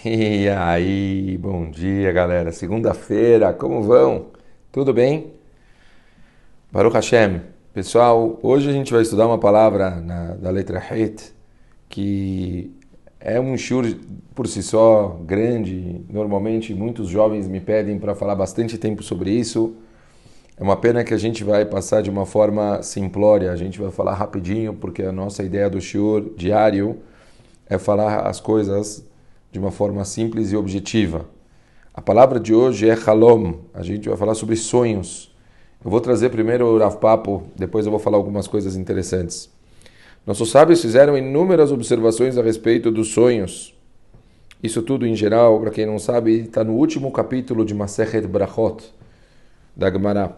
E aí, bom dia galera. Segunda-feira, como vão? Tudo bem? Baruch Hashem. Pessoal, hoje a gente vai estudar uma palavra na, da letra Het que é um shur por si só grande. Normalmente muitos jovens me pedem para falar bastante tempo sobre isso. É uma pena que a gente vai passar de uma forma simplória, a gente vai falar rapidinho, porque a nossa ideia do shiur diário é falar as coisas de uma forma simples e objetiva. A palavra de hoje é halom, a gente vai falar sobre sonhos. Eu vou trazer primeiro o Rav Papo, depois eu vou falar algumas coisas interessantes. Nossos sábios fizeram inúmeras observações a respeito dos sonhos. Isso tudo, em geral, para quem não sabe, está no último capítulo de Masechet Brachot, da Gemara.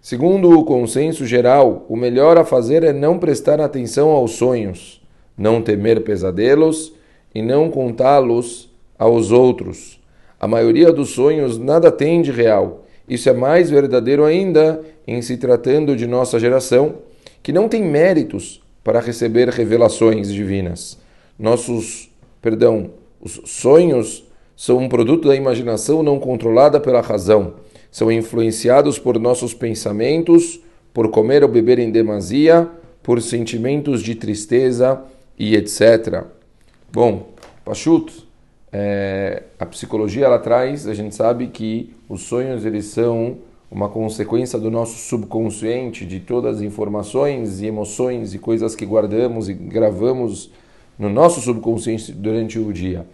Segundo o consenso geral, o melhor a fazer é não prestar atenção aos sonhos, não temer pesadelos e não contá-los aos outros. A maioria dos sonhos nada tem de real. Isso é mais verdadeiro ainda em se tratando de nossa geração, que não tem méritos para receber revelações divinas. Nossos, perdão, os sonhos são um produto da imaginação não controlada pela razão são influenciados por nossos pensamentos, por comer ou beber em demasia, por sentimentos de tristeza e etc. Bom, Pachut, é, a psicologia ela traz, a gente sabe que os sonhos eles são uma consequência do nosso subconsciente, de todas as informações e emoções e coisas que guardamos e gravamos no nosso subconsciente durante o dia.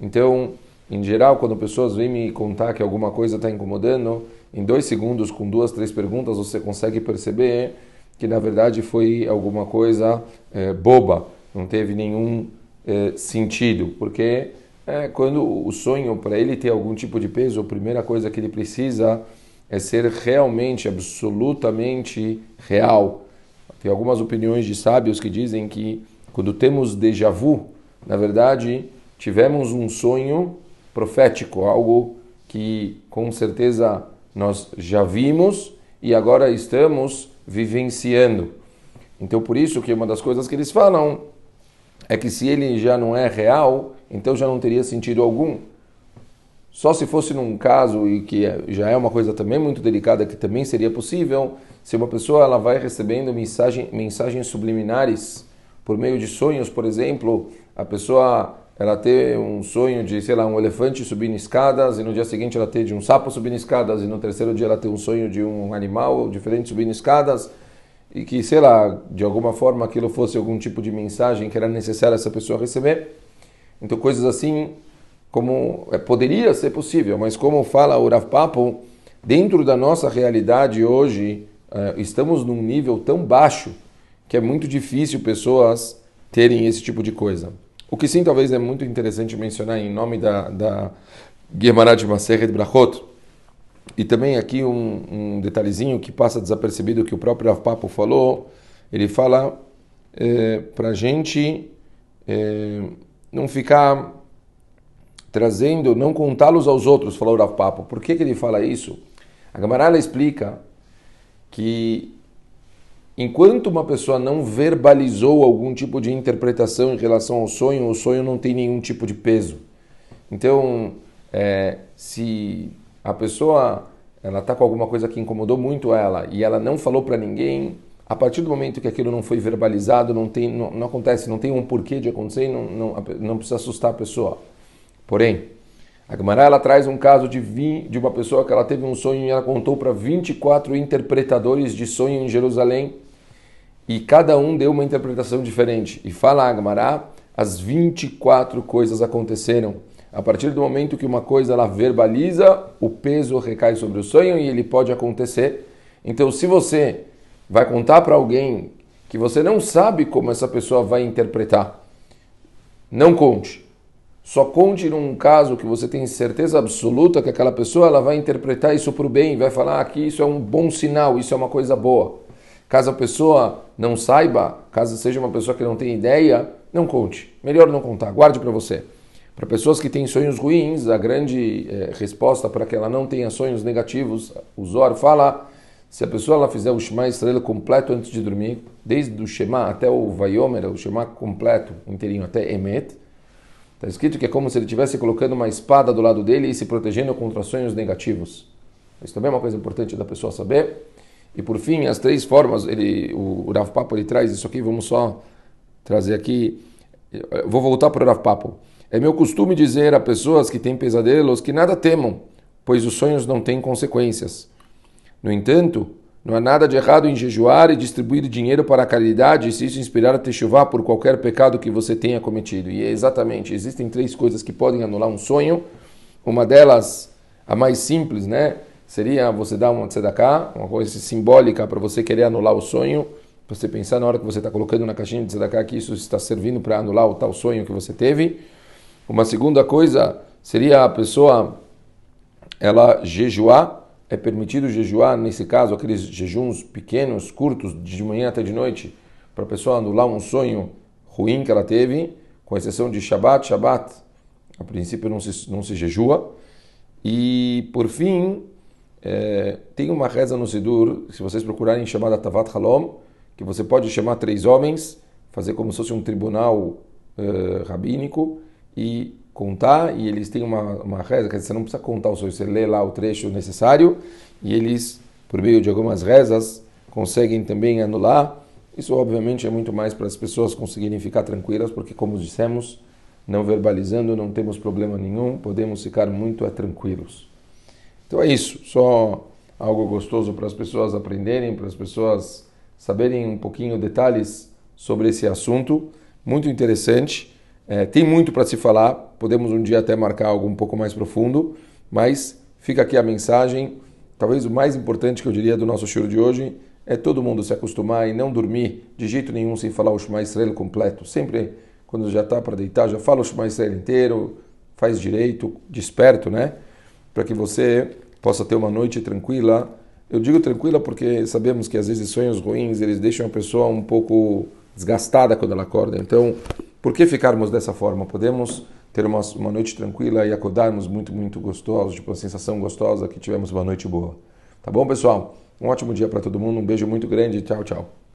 Então, em geral, quando pessoas vêm me contar que alguma coisa está incomodando, em dois segundos, com duas, três perguntas, você consegue perceber que na verdade foi alguma coisa é, boba, não teve nenhum é, sentido, porque é, quando o sonho, para ele ter algum tipo de peso, a primeira coisa que ele precisa é ser realmente, absolutamente real. Tem algumas opiniões de sábios que dizem que quando temos déjà vu, na verdade, tivemos um sonho profético, algo que com certeza nós já vimos e agora estamos vivenciando. Então, por isso que uma das coisas que eles falam é que se ele já não é real, então já não teria sentido algum. Só se fosse num caso e que já é uma coisa também muito delicada que também seria possível, se uma pessoa ela vai recebendo mensagem, mensagens subliminares por meio de sonhos, por exemplo, a pessoa ela ter um sonho de, sei lá, um elefante subindo escadas, e no dia seguinte ela ter de um sapo subindo escadas, e no terceiro dia ela ter um sonho de um animal diferente subindo escadas, e que, sei lá, de alguma forma aquilo fosse algum tipo de mensagem que era necessário essa pessoa receber. Então, coisas assim, como é, poderia ser possível, mas como fala o Rav Papo, dentro da nossa realidade hoje, é, estamos num nível tão baixo que é muito difícil pessoas terem esse tipo de coisa. O que sim talvez é muito interessante mencionar em nome da, da de Maseret Brachot, e também aqui um, um, detalhezinho que passa desapercebido que o próprio Rav Papo falou, ele fala é, para a gente é, não ficar trazendo, não contá-los aos outros, falou o Rav Papo. Por que, que ele fala isso? A Gemara explica que Enquanto uma pessoa não verbalizou algum tipo de interpretação em relação ao sonho, o sonho não tem nenhum tipo de peso. Então, é, se a pessoa ela está com alguma coisa que incomodou muito ela e ela não falou para ninguém, a partir do momento que aquilo não foi verbalizado, não, tem, não, não acontece, não tem um porquê de acontecer, não, não, não precisa assustar a pessoa. Porém, a Gemara ela traz um caso de, de uma pessoa que ela teve um sonho e ela contou para 24 interpretadores de sonho em Jerusalém e cada um deu uma interpretação diferente. E fala Agmará, as 24 coisas aconteceram. A partir do momento que uma coisa ela verbaliza, o peso recai sobre o sonho e ele pode acontecer. Então, se você vai contar para alguém que você não sabe como essa pessoa vai interpretar, não conte. Só conte num caso que você tem certeza absoluta que aquela pessoa ela vai interpretar isso para o bem, vai falar que isso é um bom sinal, isso é uma coisa boa. Caso a pessoa não saiba, caso seja uma pessoa que não tem ideia, não conte. Melhor não contar, guarde para você. Para pessoas que têm sonhos ruins, a grande é, resposta para que ela não tenha sonhos negativos, o Zor fala, se a pessoa ela fizer o Shema estrela completo antes de dormir, desde o Shema até o Vayomer, o Shema completo, inteirinho, até Emet, Está escrito que é como se ele estivesse colocando uma espada do lado dele e se protegendo contra sonhos negativos. Isso também é uma coisa importante da pessoa saber. E por fim, as três formas, ele, o Rav Papo ele traz isso aqui, vamos só trazer aqui. Eu vou voltar para o Rav Papo. É meu costume dizer a pessoas que têm pesadelos que nada temam, pois os sonhos não têm consequências. No entanto, não há nada de errado em jejuar e distribuir dinheiro para a caridade se isso inspirar a techuvá por qualquer pecado que você tenha cometido. E é exatamente, existem três coisas que podem anular um sonho. Uma delas, a mais simples, né? Seria você dar uma tzedakah, uma coisa simbólica para você querer anular o sonho. Você pensar na hora que você está colocando na caixinha de tzedakah que isso está servindo para anular o tal sonho que você teve. Uma segunda coisa seria a pessoa ela jejuar é permitido jejuar, nesse caso, aqueles jejuns pequenos, curtos, de manhã até de noite, para a pessoa anular um sonho ruim que ela teve, com exceção de Shabbat. Shabbat, a princípio, não se, não se jejua. E, por fim, é, tem uma reza no Sidur, se vocês procurarem, chamada Tavat Halom, que você pode chamar três homens, fazer como se fosse um tribunal é, rabínico e contar, e eles têm uma, uma reza, quer dizer, você não precisa contar o sonho, você lê lá o trecho necessário, e eles, por meio de algumas rezas, conseguem também anular. Isso, obviamente, é muito mais para as pessoas conseguirem ficar tranquilas, porque, como dissemos, não verbalizando, não temos problema nenhum, podemos ficar muito é, tranquilos. Então é isso, só algo gostoso para as pessoas aprenderem, para as pessoas saberem um pouquinho detalhes sobre esse assunto, muito interessante. É, tem muito para se falar, podemos um dia até marcar algo um pouco mais profundo, mas fica aqui a mensagem. Talvez o mais importante que eu diria do nosso show de hoje é todo mundo se acostumar e não dormir de jeito nenhum sem falar o Shema Israel completo. Sempre quando já está para deitar, já fala o Shema Israel inteiro, faz direito, desperto, né? Para que você possa ter uma noite tranquila. Eu digo tranquila porque sabemos que às vezes sonhos ruins eles deixam a pessoa um pouco desgastada quando ela acorda. Então, por que ficarmos dessa forma? Podemos ter uma, uma noite tranquila e acordarmos muito, muito gostosos, tipo uma sensação gostosa que tivemos uma noite boa. Tá bom, pessoal? Um ótimo dia para todo mundo, um beijo muito grande, tchau, tchau.